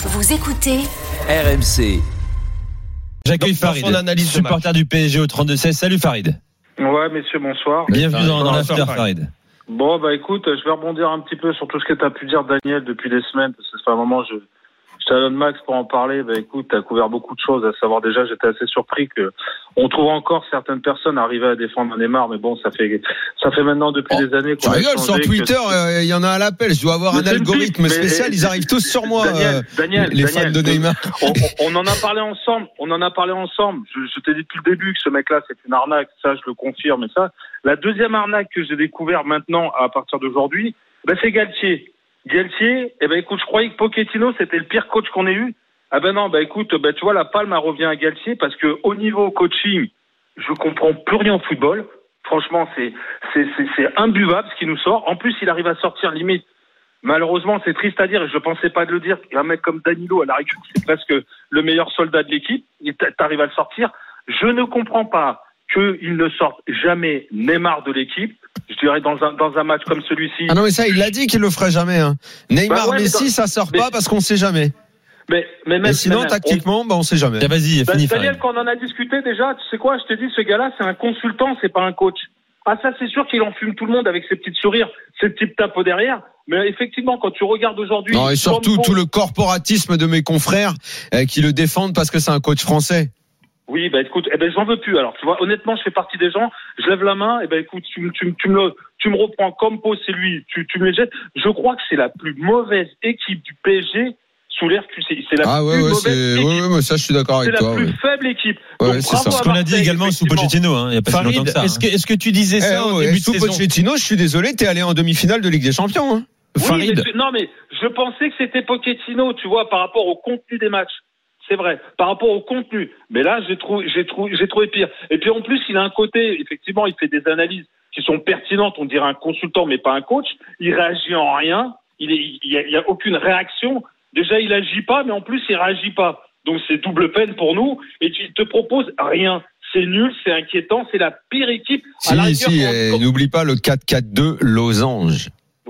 Vous écoutez RMC. J'accueille Farid, son analyse supporter du PSG au 32-16. Salut Farid. Ouais, messieurs, bonsoir. Bienvenue dans, dans l'after Farid. Farid. Bon, bah écoute, je vais rebondir un petit peu sur tout ce que tu as pu dire, Daniel, depuis des semaines, parce que c'est un moment, je, t'adonne Max pour en parler. Bah écoute, tu as couvert beaucoup de choses, à savoir déjà, j'étais assez surpris que on trouve encore certaines personnes arriver à défendre Neymar, mais bon, ça fait, ça fait maintenant depuis Oh, des années Tu qu'on a rigoles, sur Twitter, euh, il y en a à l'appel. Je dois avoir Mais un algorithme mais- spécial. Ils arrivent tous sur moi, Daniel, euh, Daniel, les Daniel, fans de Neymar. on, en a parlé ensemble. On en a parlé ensemble. Je, je t'ai dit depuis le début que ce mec-là, c'est une arnaque. Ça, je le confirme. Et ça, la deuxième arnaque que j'ai découvert maintenant à partir d'aujourd'hui, ben, c'est Galtier. Galtier, eh ben écoute, je croyais que Pochettino c'était le pire coach qu'on ait eu. Ah ben non, ben écoute, ben tu vois, la palme revient à Galtier parce que au niveau coaching, je comprends plus rien au football. Franchement, c'est c'est c'est imbuvable ce qui nous sort. En plus, il arrive à sortir limite Malheureusement, c'est triste à dire et je pensais pas de le dire. Un mec comme Danilo, à la rigueur, c'est presque le meilleur soldat de l'équipe. Et t'a- T'arrives à le sortir. Je ne comprends pas qu'il ne sorte jamais Neymar de l'équipe. Je dirais dans un, dans un match comme celui-ci. Ah non, mais ça, il l'a dit qu'il le ferait jamais. Hein. Neymar, Bah ouais, Messi, dans- ça sort mais- pas parce qu'on sait jamais. Mais, mais même, Et sinon, même- tactiquement, bah, on sait jamais. Tiens, Vas-y, on- fini Daniel, quand on en a discuté déjà, tu sais quoi, je t'ai dit, ce gars-là, c'est un consultant, c'est pas un coach. Ah, ça, c'est sûr qu'il enfume tout le monde avec ses petits sourires, ses petits tapos derrière. Mais effectivement, quand tu regardes aujourd'hui. Non, et surtout tout le corporatisme de mes confrères euh, qui le défendent parce que c'est un coach français. Oui, bah écoute, eh ben j'en veux plus. Alors, tu vois, honnêtement, je fais partie des gens. Je lève la main. Et ben écoute, tu, me- tu, me- tu me tu me reprends comme pot, c'est lui. Tu, tu me les jettes. Je crois que c'est la plus mauvaise équipe du PSG sous l'air QC. C'est la Ah ouais, plus ouais, mauvaise c'est, équipe. ouais, ça, je suis d'accord c'est avec la toi. plus ouais. faible équipe. C'est ça. Ce qu'on a dit également sous. Pochettino, hein, il n'y a pas si Farid, longtemps que ça. est-ce que, est-ce que tu disais Eh, ça au ouais, début de sous saison Pochettino, je suis désolé, t'es allé en demi-finale de Ligue des Champions. Hein. Oui, Farid. mais tu- non, mais je pensais que c'était Pochettino, tu vois, par rapport au contenu des matchs. C'est vrai, par rapport au contenu. Mais là, j'ai trouvé, j'ai trouvé, j'ai trouvé pire. Et puis en plus, il a un côté, effectivement, il fait des analyses qui sont pertinentes. On dirait un consultant, mais pas un coach. Il réagit en rien. Il est, il y a, il aucune réaction. Déjà, il agit pas, mais en plus, il réagit pas. Donc c'est double peine pour nous. Et tu te proposes rien. C'est nul, c'est inquiétant, c'est la pire équipe. À Si, rigueur, si, n'oublie pas le 4-4-2 Losange.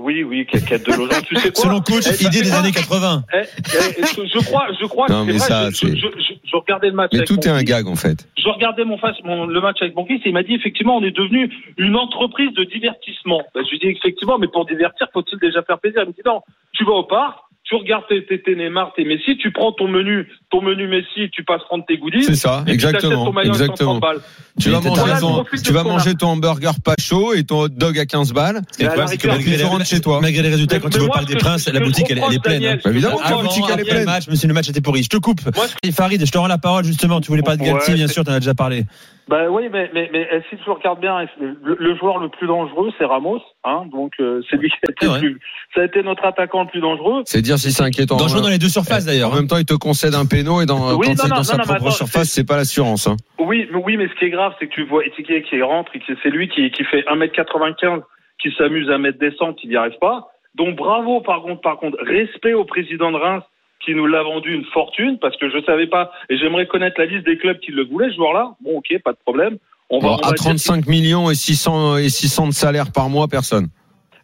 Oui, oui, quête de Lausanne. Tu sais quoi Selon coach, Eh, idée des années 80. Eh, eh, je, crois, je crois Non, que ça. Je, c'est- je, je, je regardais le match. Mais avec tout mon est un gag, en fait. Je regardais mon face, mon, le match avec mon fils et il m'a dit effectivement on est devenu une entreprise de divertissement. Ben, je lui dis effectivement, mais pour divertir, faut-il déjà faire plaisir? Il me dit non, tu vas au parc, tu regardes tes, tes, tes Neymar, tes Messi, tu prends ton menu, ton menu Messi, tu passes prendre tes goodies. C'est ça, et tu exactement, ton maillot à 130 exactement. balles. Tu Mais vas manger, ton, tu vas manger ton hamburger pas chaud et ton hot dog à 15 balles. Mais la c'est que malgré tu rentres les, chez toi. malgré les résultats, Mais- quand tu mais vas au Parc des Princes, ce la boutique, elle, elle est pleine. Daniel, hein. Bah, évidemment la boutique, elle est après pleine. le match, monsieur, le match était pourri. Je te coupe. Et Farid, je te rends la parole justement. Tu voulais pas de Galtier, bien sûr, tu en as déjà parlé. Bah oui, mais, mais, mais si tu regardes bien, le, le joueur le plus dangereux, c'est Ramos. Hein, donc euh, c'est lui qui a été le vrai. plus, ça a été notre attaquant le plus dangereux. C'est dire si c'est inquiétant. Dangereux dans les deux surfaces d'ailleurs. En même temps, il te concède un péno et dans, Oui, quand non, c'est non, dans sa non, propre surface, c'est- c'est pas l'assurance. Hein. Oui, mais oui, mais ce qui est grave, c'est que tu vois Etiquet qui rentre et que c'est lui qui, qui fait 1m95, qui s'amuse à mettre descente, il n'y arrive pas. Donc bravo par contre, par contre, respect au président de Reims qui nous l'a vendu une fortune parce que je savais pas et j'aimerais connaître la liste des clubs qui le voulaient ce joueur-là. Bon, ok, pas de problème. On va, Bon, on va à dire 35 millions et 600 et 600 de salaire par mois, personne.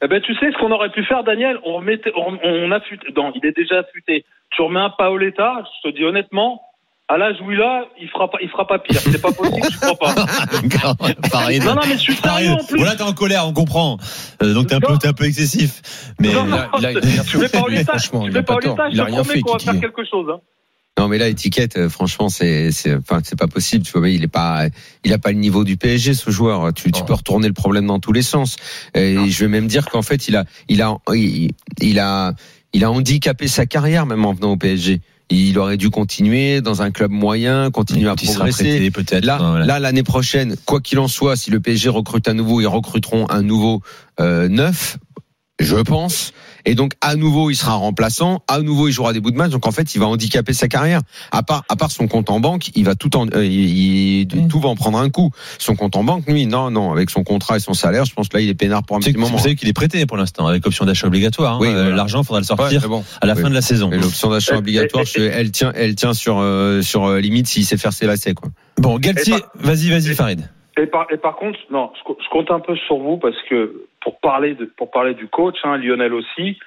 Eh ben, tu sais ce qu'on aurait pu faire, Daniel? On mettait, on, on affûte, non, il est déjà affûté. Tu remets un Paoletta, je te dis honnêtement, à l'âge où il a, il fera pas, il fera pas pire. C'est pas possible, je crois pas. Farid. Non, non, mais je suis sérieux en plus. Voilà, t'es en colère, on comprend. Euh, donc t'es un peu, Non. t'es un peu excessif. Mais Non, non, il a- il a rien tu mets fait, Paoletta, franchement, tu il a pas Paoletta, tort. je Il a rien promets fait, qu'on va faire quelque chose. Hein. Non, mais là, étiquette, euh, franchement, c'est, c'est, enfin, c'est pas possible. Tu vois, mais il est pas, il a pas le niveau du PSG, ce joueur. Tu, tu Non. peux retourner le problème dans tous les sens. Et je vais même dire qu'en fait, il a, il a, il, il a, il a handicapé sa carrière même en venant au PSG. Il aurait dû continuer dans un club moyen, continuer à progresser. prêté peut-être. Là, hein, voilà. là, l'année prochaine, quoi qu'il en soit, si le PSG recrute à nouveau, ils recruteront un nouveau euh, neuf, je pense. Et donc, à nouveau, il sera remplaçant. À nouveau, il jouera des bouts de match. Donc, en fait, il va handicaper sa carrière. À part, à part son compte en banque, il va tout en, euh, il- il- Mm. tout va en prendre un coup. Son compte en banque, lui, non, non. Avec son contrat et son salaire, je pense que là, il est peinard pour un petit moment. vous savez qu'il est prêté pour l'instant, avec option d'achat obligatoire. hein. Oui, Euh, voilà. L'argent, faudra le sortir bon. à la Oui. fin de la saison. L'option d'achat Eh, obligatoire, eh, je- elle tient, elle tient sur, euh, sur euh, limite s'il sait faire ses lacets, quoi. Bon, Galtier, Et par- vas-y, vas-y, Farid. Et par, et par contre, non, je, co- je compte un peu sur vous parce que pour parler de, pour parler du coach, hein, Lionel aussi,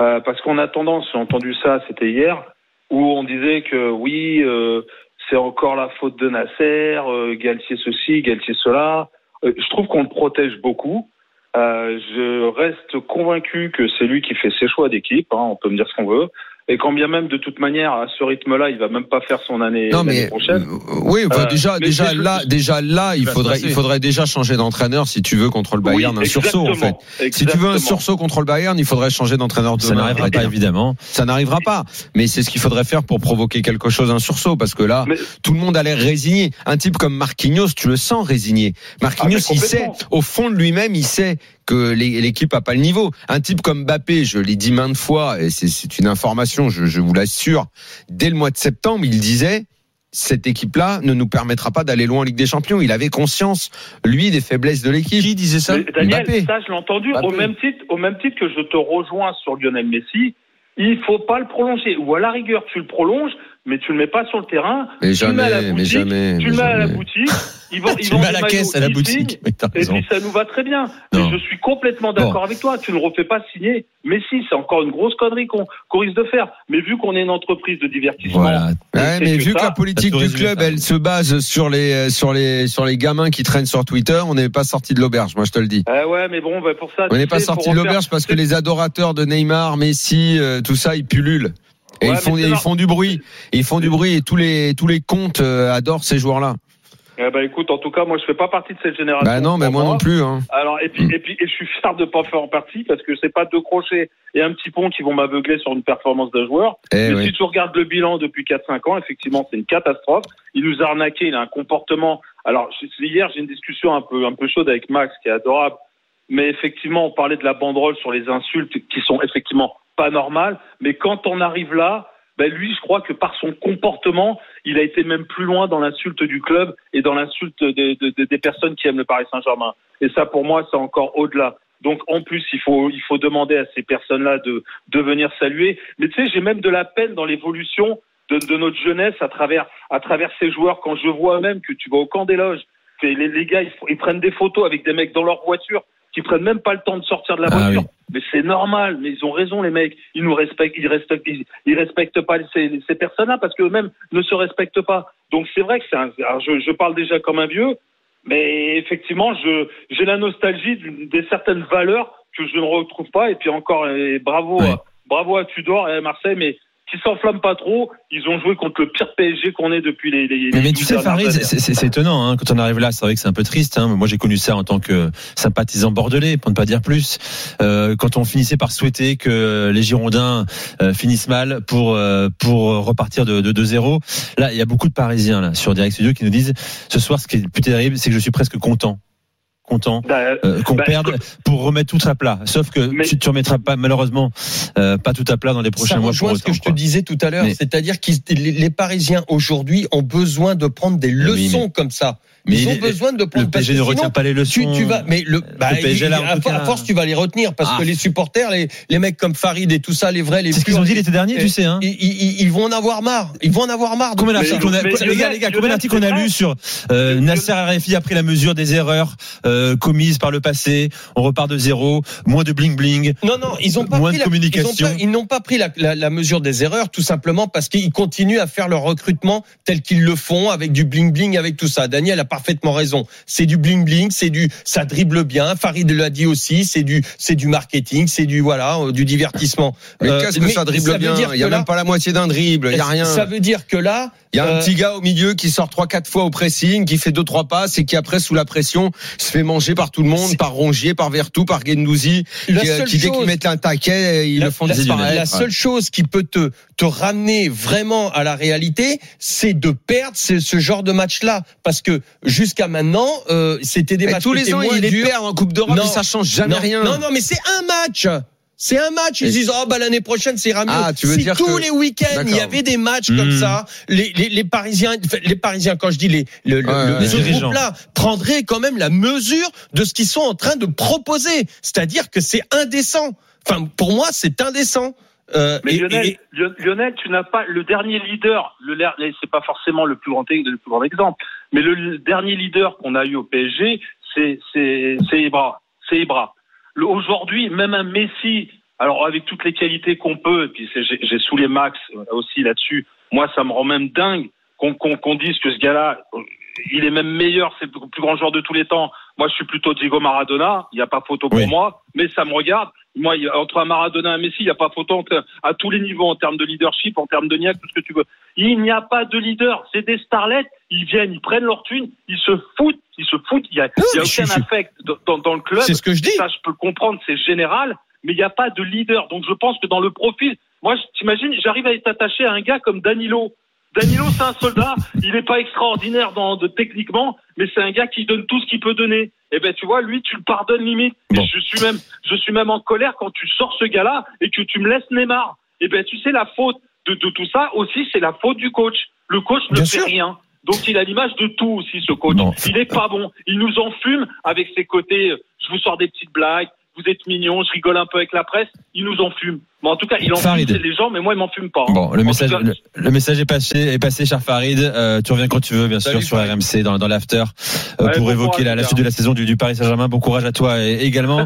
euh, parce qu'on a tendance, j'ai entendu ça, c'était hier, où on disait que oui, euh, c'est encore la faute de Nasser, euh, Galtier ceci, Galtier cela. Euh, je trouve qu'on le protège beaucoup. Euh, je reste convaincu que c'est lui qui fait ses choix d'équipe. Hein, on peut me dire ce qu'on veut. Et quand bien même, de toute manière, à ce rythme-là, il va même pas faire son année, Non mais prochaine. euh, oui, Euh, déjà, mais déjà là, déjà là, il faudrait, il faudrait déjà changer d'entraîneur si tu veux contre le Bayern Oui, un sursaut en fait. exactement, Si tu veux un sursaut contre le Bayern, il faudrait changer d'entraîneur Ça demain. n'arrivera pas, évidemment. Ça n'arrivera pas. Mais c'est ce qu'il faudrait faire pour provoquer quelque chose, un sursaut, parce que là, Mais- tout le monde a l'air résigné. Un type comme Marquinhos, tu le sens résigné. Marquinhos, Ah, il sait, au fond de lui-même, il sait que l'é- l'équipe a pas le niveau. Un type comme Mbappé, je l'ai dit maintes fois, et c'est une information, je, je vous l'assure, dès le mois de septembre, il disait, cette équipe-là ne nous permettra pas d'aller loin en Ligue des Champions. Il avait conscience, lui, des faiblesses de l'équipe. Qui disait ça Mais Daniel, Mbappé. ça je l'ai entendu Mbappé. au même titre, au même titre que je te rejoins sur Lionel Messi. Il faut pas le prolonger, ou à la rigueur tu le prolonges, mais tu le mets pas sur le terrain. Mais tu le mets à la jamais, mais boutique, jamais. Tu mais le mets à la jamais. boutique. Ils vont, ils Tu le vendent mets à la caisse, à la ils boutique. Mais Et raison. puis ça nous va très bien. Non. Mais je suis complètement d'accord avec toi. Tu ne refais pas signer. Messi, c'est encore une grosse connerie qu'on qu'on risque de faire. Mais vu qu'on est une entreprise de divertissement, Voilà. et Ouais, mais vu que ça, la politique du club, ça. elle se base sur les euh, sur les sur les gamins qui traînent sur Twitter, on n'est pas sorti de l'auberge. Moi, je te le dis. Ah ouais, mais bon, bah, pour ça. On n'est pas sorti de l'auberge parce que les adorateurs de Neymar, Messi, euh, tout ça, ils pullulent. Et Ouais, ils font ils font du bruit. Ils font du bruit et tous les tous les comptes euh, adorent ces joueurs-là. Eh ben, écoute, en tout cas, moi, je fais pas partie de cette génération. Bah non, mais moi non plus. Hein. Alors et puis et puis et je suis fier de pas faire en partie parce que c'est pas deux crochets et un petit pont qui vont m'aveugler sur une performance d'un joueur. Eh mais ouais. si tu regardes le bilan depuis 4-5 ans, effectivement, c'est une catastrophe. Il nous a arnaqué, il a un comportement. Alors hier, j'ai une discussion un peu un peu chaude avec Max qui est adorable, mais effectivement, on parlait de la banderole sur les insultes qui sont effectivement pas normales. Mais quand on arrive là, ben lui, je crois que par son comportement, il a été même plus loin dans l'insulte du club et dans l'insulte des, des- des personnes qui aiment le Paris Saint-Germain. Et ça, pour moi, c'est encore au-delà. Donc, en plus, il faut, il faut demander à ces personnes-là de, de venir saluer. Mais tu sais, j'ai même de la peine dans l'évolution de, de notre jeunesse à travers, à travers ces joueurs. Quand je vois même que tu vas au camp des loges, les, les gars, ils, prennent des photos avec des mecs dans leur voiture qui prennent même pas le temps de sortir de la Ah voiture. oui. Mais c'est normal, mais ils ont raison les mecs. Ils nous respectent, ils respectent, ils, ils respectent pas ces, ces personnes-là parce qu'eux-mêmes ne se respectent pas. Donc c'est vrai que c'est un. alors, je, je parle déjà comme un vieux, mais effectivement, je j'ai la nostalgie des certaines valeurs que je ne retrouve pas. Et puis encore, et bravo, Ouais. bravo à Tudor et à Marseille, mais qui s'enflamment pas trop. Ils ont joué contre le pire PSG qu'on ait depuis les. les Mais, mais tu sais, Farid, c'est- étonnant hein, quand on arrive là. C'est vrai que c'est un peu triste. Hein. Moi, j'ai connu ça en tant que sympathisant bordelais, pour ne pas dire plus. Euh, quand on finissait par souhaiter que les Girondins euh, finissent mal pour euh, pour repartir de, de 2-0. Là, il y a beaucoup de Parisiens là sur Direct Studio qui nous disent ce soir, ce qui est le plus terrible, c'est que je suis presque content, content. Bah, euh, qu'on Bah, perde pour remettre tout à plat. Sauf que Mais- tu, tu remettras pas malheureusement euh, pas tout à plat dans les prochains Ça mois pour rejoint ce que je te disais tout à l'heure, Mais- c'est-à-dire que les, les Parisiens aujourd'hui ont besoin de prendre des Oui, leçons mais- comme ça. Mais Ils ont besoin de prendre Le PSG ne retient pas les leçons. tu, tu vas, mais le, bah, Le PSG, là, en à, force, tu vas les retenir parce Ah. que les supporters, les, les mecs comme Farid et tout ça, les vrais, les C'est ce qu'ils ont dit l'été dernier, tu sais. Hein. ils, ils- ils vont en avoir marre. Ils vont en avoir marre. Combien d'articles on a, mais les gars, Lionel, les gars, combien Lionel, d'articles on c'est a vrai. lu sur euh, Nasser Arafi a pris la mesure des erreurs euh, commises par le passé. On repart de zéro, moins de bling bling. Non, non, ils ont pas Moins pris de la, communication. Ils ont pas- ils n'ont pas, pris la, la- la mesure des erreurs, tout simplement parce qu'ils continuent à faire leur recrutement tel qu'ils le font, avec du bling bling, avec tout ça. Daniel a parfaitement raison. C'est du bling bling, c'est du, ça dribble bien. Farid l'a dit aussi, c'est du, c'est du marketing, c'est du voilà, euh, du divertissement. Mais Euh, qu'est-ce que ça dribble bien Il y a même pas la moitié d'un dribble. Il y a rien. Ça veut dire que là, Il y a un Euh, petit gars au milieu qui sort trois quatre fois au pressing, qui fait deux trois passes et qui après sous la pression se fait manger par tout le monde, par Rongier, par Vertou, par Gendouzi, qui, qui dès qu'ils mettent un taquet, ils la, le font la- disparaître. la seule chose qui peut te, te ramener vraiment à la réalité, c'est de perdre ce, genre de match-là. Parce que jusqu'à maintenant, euh, c'était des Mais matchs tous les ans, moins il les durs. perd en Coupe d'Europe, ça change jamais non, rien. Non, non, mais c'est un match. C'est un match. Ils disent oh bah l'année prochaine c'est mieux. Ah, tu veux si dire tous que- les week-ends il y avait des matchs comme Hmm. ça, les, les, les Parisiens, les Parisiens quand je dis les, le, le- Ouais, le- ouais, ce les groupe-là prendraient quand même la mesure de ce qu'ils sont en train de proposer. C'est-à-dire que c'est indécent. Enfin pour moi c'est indécent. Euh, Mais et- Lionel, et- Lionel, tu n'as pas le dernier leader. Le c'est pas forcément le plus grand le plus grand exemple, mais le, le dernier leader qu'on a eu au PSG, c'est c'est Ibra. C'est Ibra. Aujourd'hui, même un Messi Alors avec toutes les qualités qu'on peut, et puis j'ai saoulé Max euh, aussi là-dessus. Moi, ça me rend même dingue qu'on qu'on dise que ce gars-là, euh, il est même meilleur, c'est le plus grand joueur de tous les temps. Moi, je suis plutôt Diego Maradona. Il n'y a pas photo pour Oui. moi, mais ça me regarde. Moi, entre un Maradona et un Messi, il n'y a pas photo à tous les niveaux, en termes de leadership, en termes de niaque, tout ce que tu veux. Il n'y a pas de leader. C'est des starlets. Ils viennent, ils prennent leur thune, ils se foutent, ils se foutent. Il n'y a, il y a mais aucun suis- affect dans- dans, le club. C'est ce que je dis. Ça, je peux comprendre, c'est général, mais il n'y a pas de leader. Donc, je pense que dans le profil, moi, t'imagines, j'arrive à être attaché à un gars comme Danilo. Danilo, c'est un soldat. Il n'est pas extraordinaire dans, de, techniquement, mais c'est un gars qui donne tout ce qu'il peut donner. Et ben, tu vois, lui, tu le pardonnes limite. Et Bon. Je suis même, je suis même en colère quand tu sors ce gars-là et que tu me laisses Neymar. Et ben, tu sais, la faute de, de tout ça aussi, c'est la faute du coach. Le coach ne Bien fait sûr. rien. Donc il a l'image de tout aussi ce coach. Non. Il est pas bon. Il nous enfume avec ses côtés. euh, Je vous sors des petites blagues. Vous êtes mignons. Je rigole un peu avec la presse. Il nous enfume. Mais en tout cas, il enfume Farid. les gens, mais moi il m'enfume pas. hein. Bon, le En message, cas, le, le message est passé, est passé, cher Farid. Euh, tu reviens quand tu veux, bien Salut, sûr, sur. RMC dans, dans l'after euh, Ouais, pour bon évoquer courage, la, suite de la saison du, du Paris Saint-Germain. Bon courage à toi et- également.